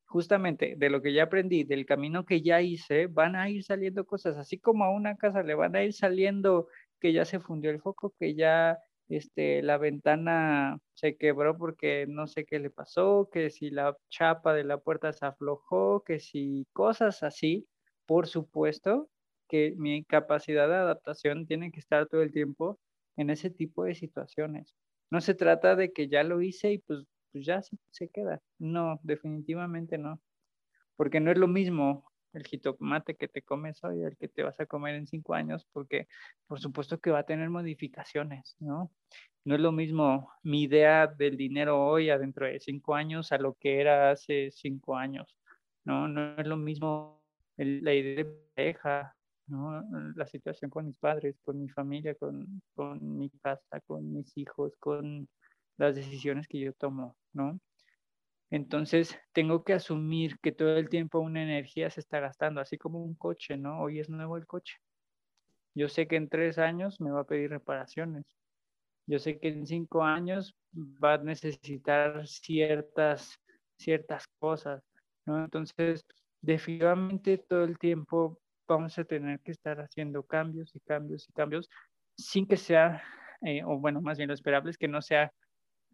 justamente de lo que ya aprendí, del camino que ya hice, van a ir saliendo cosas, así como a una casa le van a ir saliendo que ya se fundió el foco, que ya este, la ventana se quebró porque no sé qué le pasó, que si la chapa de la puerta se aflojó, que si cosas así, por supuesto que mi capacidad de adaptación tiene que estar todo el tiempo en ese tipo de situaciones. No se trata de que ya lo hice y pues pues ya se, queda. No, definitivamente no. Porque no es lo mismo el jitomate que te comes hoy el que te vas a comer en cinco años, porque por supuesto que va a tener modificaciones, ¿no? No es lo mismo mi idea del dinero hoy adentro de cinco años a lo que era hace cinco años, ¿no? No es lo mismo la idea de pareja, ¿no? La situación con mis padres, con mi familia, con, con mi casa, con mis hijos, con las decisiones que yo tomo, ¿no? Entonces, tengo que asumir que todo el tiempo una energía se está gastando, así como un coche, ¿no? Hoy es nuevo el coche. Yo sé que en tres años me va a pedir reparaciones. Yo sé que en cinco años va a necesitar ciertas, ciertas cosas, ¿no? Entonces, definitivamente todo el tiempo vamos a tener que estar haciendo cambios y cambios y cambios sin que sea, eh, o bueno, más bien lo esperable es que no sea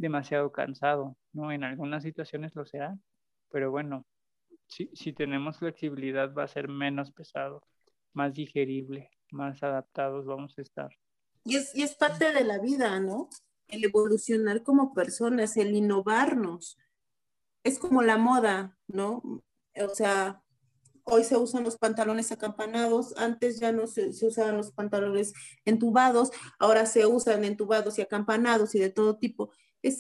demasiado cansado, ¿no? En algunas situaciones lo será, pero bueno, si, si tenemos flexibilidad va a ser menos pesado, más digerible, más adaptados vamos a estar. Y es, y es parte de la vida, ¿no? El evolucionar como personas, el innovarnos. Es como la moda, ¿no? O sea, hoy se usan los pantalones acampanados, antes ya no se, se, usaban los pantalones entubados, ahora se usan entubados y acampanados y de todo tipo es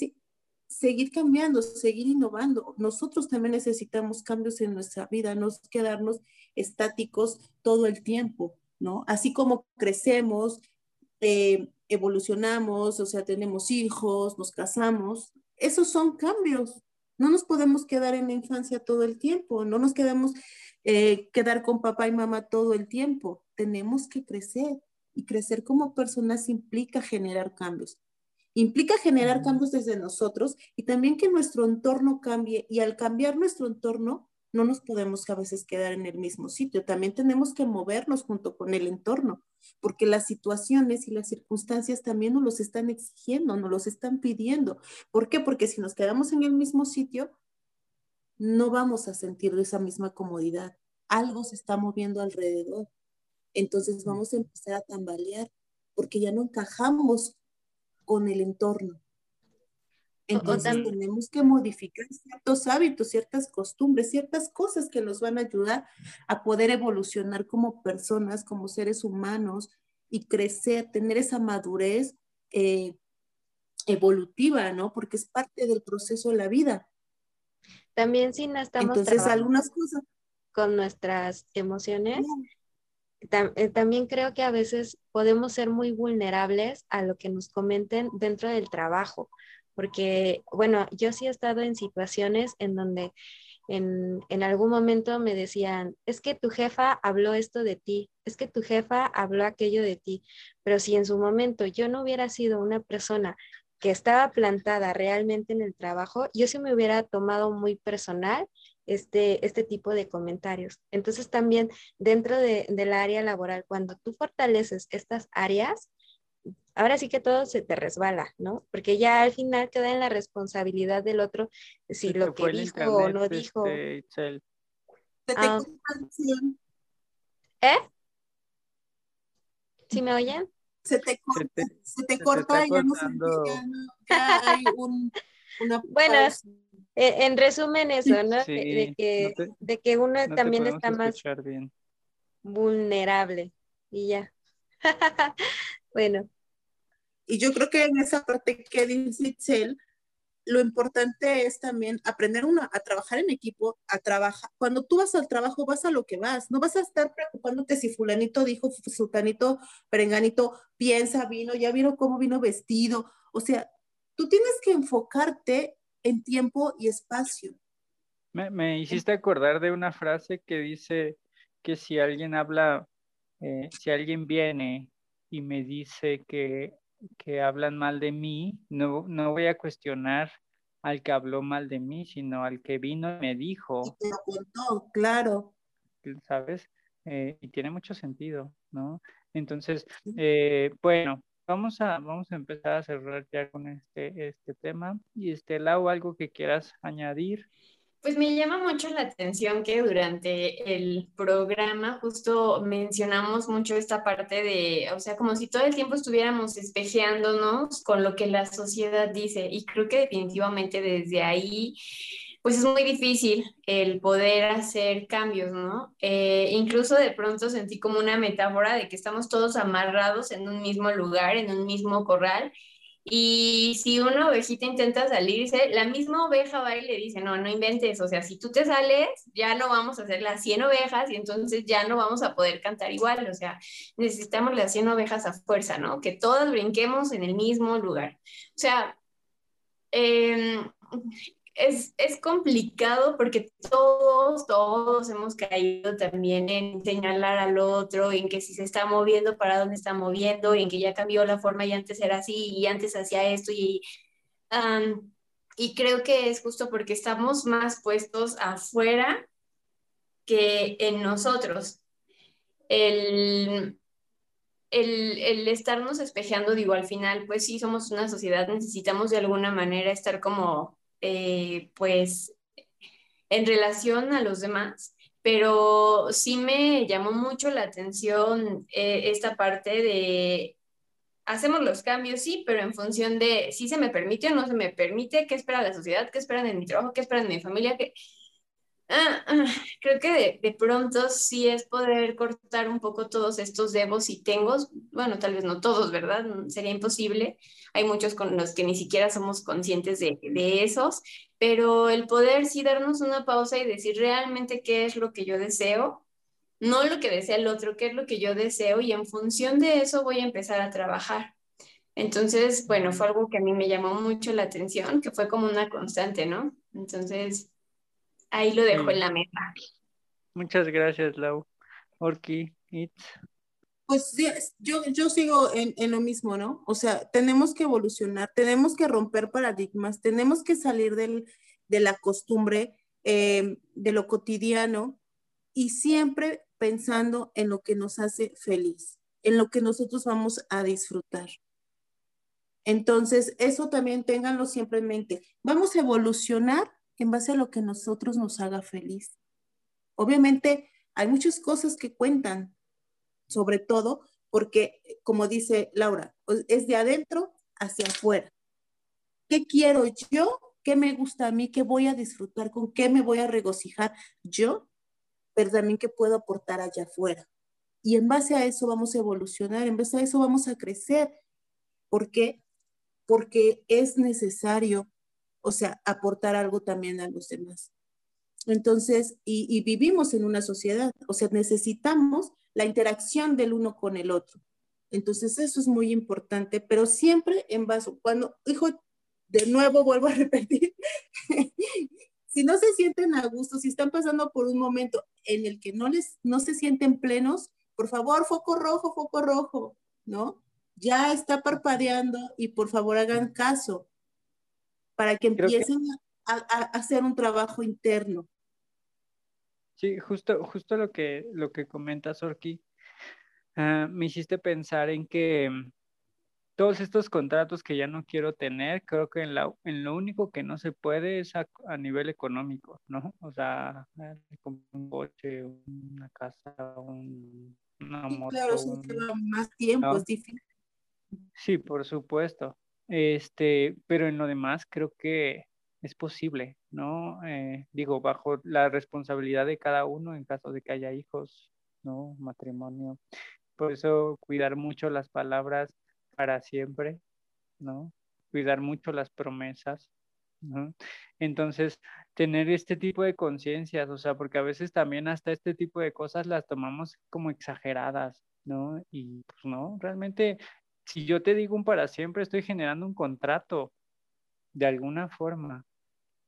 seguir cambiando, seguir innovando. Nosotros también necesitamos cambios en nuestra vida, no quedarnos estáticos todo el tiempo, ¿no? Así como crecemos, eh, evolucionamos, o sea, tenemos hijos, nos casamos, esos son cambios. No nos podemos quedar en la infancia todo el tiempo, no nos quedamos eh, quedar con papá y mamá todo el tiempo. Tenemos que crecer y crecer como personas implica generar cambios. Implica generar cambios desde nosotros y también que nuestro entorno cambie y al cambiar nuestro entorno no nos podemos a veces quedar en el mismo sitio. También tenemos que movernos junto con el entorno, porque las situaciones y las circunstancias también nos los están exigiendo, nos los están pidiendo. ¿Por qué? Porque si nos quedamos en el mismo sitio, no vamos a sentir esa misma comodidad. Algo se está moviendo alrededor. Entonces vamos a empezar a tambalear porque ya no encajamos con el entorno. Entonces tenemos que modificar ciertos hábitos, ciertas costumbres, ciertas cosas que nos van a ayudar a poder evolucionar como personas, como seres humanos y crecer, tener esa madurez eh, evolutiva, ¿no? Porque es parte del proceso de la vida. También si no estamos Entonces, algunas cosas con nuestras emociones, eh, también creo que a veces podemos ser muy vulnerables a lo que nos comenten dentro del trabajo porque, bueno, yo sí he estado en situaciones en donde en, en, algún momento me decían, es que tu jefa habló esto de ti, es que tu jefa habló aquello de ti, pero si en su momento yo no hubiera sido una persona que estaba plantada realmente en el trabajo, yo sí me hubiera tomado muy personal este, este tipo de comentarios. Entonces también dentro de, del área laboral, cuando tú fortaleces estas áreas, ahora sí que todo se te resbala, ¿no? Porque ya al final queda en la responsabilidad del otro si lo que dijo o no dijo. Este, ah. ¿Eh? ¿Sí me oyen? Se te corta, se te, corta y ya no, ya, hay un, una Bueno, e, en resumen eso, ¿no? de, que, de que uno también está más vulnerable y ya. bueno, y yo creo que en esa parte que dice Itzel, lo importante es también aprender uno a trabajar en equipo, a trabajar. Cuando tú vas al trabajo, vas a lo que vas. No vas a estar preocupándote si fulanito dijo, sultanito, perenganito, piensa, vino, ya vino cómo vino vestido. O sea, tú tienes que enfocarte en tiempo y espacio. Me, hiciste acordar de una frase que dice que si alguien habla, eh, si alguien viene y me dice que que hablan mal de mí, no, no voy a cuestionar al que habló mal de mí, sino al que vino y me dijo. Y te lo contó, claro. ¿Sabes? Eh, y tiene mucho sentido, ¿no? Entonces, eh, bueno, vamos a, vamos a empezar a cerrar ya con este, este tema. Y este, Lau, algo que quieras añadir. Pues me llama mucho la atención que durante el programa justo mencionamos mucho esta parte de, o sea, como si todo el tiempo estuviéramos espejeándonos con lo que la sociedad dice. Y creo que definitivamente desde ahí, pues es muy difícil el poder hacer cambios, ¿no? Eh, incluso de pronto sentí como una metáfora de que estamos todos amarrados en un mismo lugar, en un mismo corral y si una ovejita intenta salirse, la misma oveja va y le dice, no, no inventes, o sea, si tú te sales, ya no vamos a hacer las 100 ovejas y entonces ya no vamos a poder cantar igual, o sea, necesitamos las 100 ovejas a fuerza, ¿no? Que todas brinquemos en el mismo lugar. O sea, eh, es, es, complicado porque todos, todos hemos caído también en señalar al otro, en que si se está moviendo, para dónde está moviendo, en que ya cambió la forma y antes era así y antes hacía esto y, y creo que es justo porque estamos más puestos afuera que en nosotros. El, el, el, estarnos espejeando, digo, al final, pues sí, somos una sociedad, necesitamos de alguna manera estar como eh, pues en relación a los demás, pero sí me llamó mucho la atención eh, esta parte de hacemos los cambios, sí, pero en función de si se me permite o no se me permite, qué espera la sociedad, qué esperan en mi trabajo, qué esperan en mi familia, qué creo que de, pronto sí es poder cortar un poco todos estos debos y tengos. Bueno, tal vez no todos, ¿verdad? Sería imposible. Hay muchos con los que ni siquiera somos conscientes de, de esos, pero el poder sí darnos una pausa y decir realmente qué es lo que yo deseo, no lo que desea el otro, qué es lo que yo deseo y en función de eso voy a empezar a trabajar. Entonces, bueno, fue algo que a mí me llamó mucho la atención, que fue como una constante, ¿no? Entonces, ahí lo dejo en la mesa. Muchas gracias, Lau. Orki, Itz. Pues yo, yo sigo en, en, lo mismo, ¿no? O sea, tenemos que evolucionar, tenemos que romper paradigmas, tenemos que salir del, de la costumbre, eh, de lo cotidiano y siempre pensando en lo que nos hace feliz, en lo que nosotros vamos a disfrutar. Entonces, eso también ténganlo siempre en mente. Vamos a evolucionar en base a lo que nosotros nos haga feliz. Obviamente, hay muchas cosas que cuentan, sobre todo porque, como dice Laura, es de adentro hacia afuera. ¿Qué quiero yo? ¿Qué me gusta a mí? ¿Qué voy a disfrutar? ¿Con qué me voy a regocijar yo? Pero también qué puedo aportar allá afuera. Y en base a eso vamos a evolucionar, en base a eso vamos a crecer. ¿Por qué? Porque es necesario, o sea, aportar algo también a los demás. Entonces, y, vivimos en una sociedad, o sea, necesitamos la interacción del uno con el otro. Entonces, eso es muy importante, pero siempre en base, cuando, hijo, de nuevo vuelvo a repetir, si no se sienten a gusto, si están pasando por un momento en el que no les, no se sienten plenos, por favor, foco rojo, foco rojo, ¿no? Ya está parpadeando y por favor hagan caso para que empiecen A, a, hacer un trabajo interno. Sí, justo, justo lo que, lo que comentas, Orki, ah, me hiciste pensar en que mm, todos estos contratos que ya no quiero tener, creo que en, la, en lo único que no se puede es a, nivel económico, ¿no? O sea, un coche, una casa, un, una moto. Claro, eso lleva más tiempo, es difícil. Sí, por supuesto. Este, pero en lo demás creo que es posible, ¿no? Eh, digo, bajo la responsabilidad de cada uno en caso de que haya hijos, ¿no? Matrimonio. Por eso cuidar mucho las palabras para siempre, ¿no? Cuidar mucho las promesas, ¿no? Entonces, tener este tipo de conciencias, o sea, porque a veces también hasta este tipo de cosas las tomamos como exageradas, ¿no? Y pues no, realmente, si yo te digo un para siempre, estoy generando un contrato de alguna forma,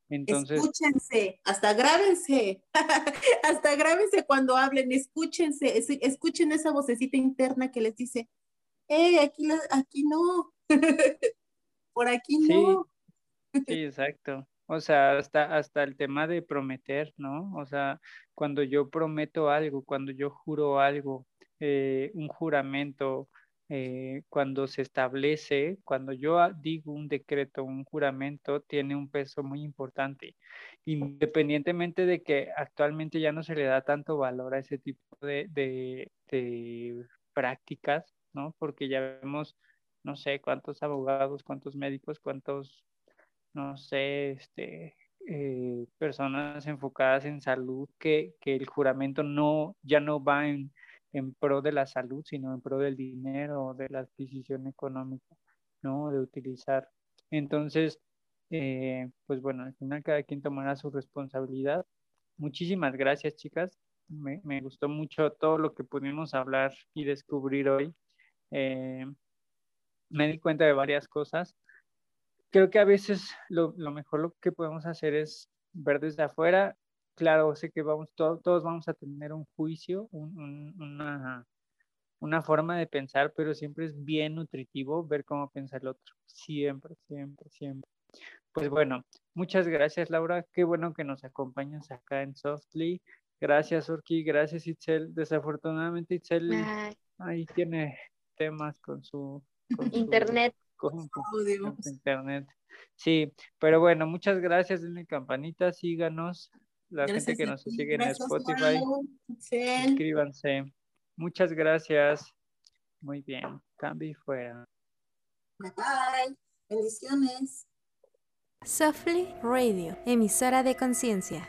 entonces, escúchense, hasta grábense, hasta grábense cuando hablen, escúchense, escuchen esa vocecita interna que les dice, hey, aquí, aquí no, por aquí no. Sí, exacto. O sea, hasta, hasta el tema de prometer, ¿no? O sea, cuando yo prometo algo, cuando yo juro algo, eh, un juramento, eh, cuando se establece, cuando yo digo un decreto, un juramento, tiene un peso muy importante, independientemente de que actualmente ya no se le da tanto valor a ese tipo de, de, prácticas, ¿no? Porque ya vemos, no sé, cuántos abogados, cuántos médicos, cuántos, no sé, este, eh, personas enfocadas en salud, que, que el juramento no, ya no va en en pro de la salud, sino en pro del dinero, de la adquisición económica, ¿no? De utilizar. Entonces, eh, pues bueno, al final cada quien tomará su responsabilidad. Muchísimas gracias, chicas. Me, gustó mucho todo lo que pudimos hablar y descubrir hoy. Eh, me di cuenta de varias cosas. Creo que a veces lo, lo mejor lo que podemos hacer es ver desde afuera claro, sé que vamos, todos vamos a tener un juicio, una, una forma de pensar, pero siempre es bien nutritivo ver cómo piensa el otro. Siempre, siempre, siempre. Pues bueno, muchas gracias Laura, qué bueno que nos acompañas acá en Softly. Gracias Urki, gracias Itzel. Desafortunadamente Itzel ahí tiene temas con su... internet. con, internet. Sí, pero bueno, muchas gracias, denle campanita, síganos, la gente que nos sigue en Spotify. Suscríbanse. Muchas gracias. Muy bien. Cambio fuera. Bye bye. Bendiciones. Softly Radio, emisora de conciencia.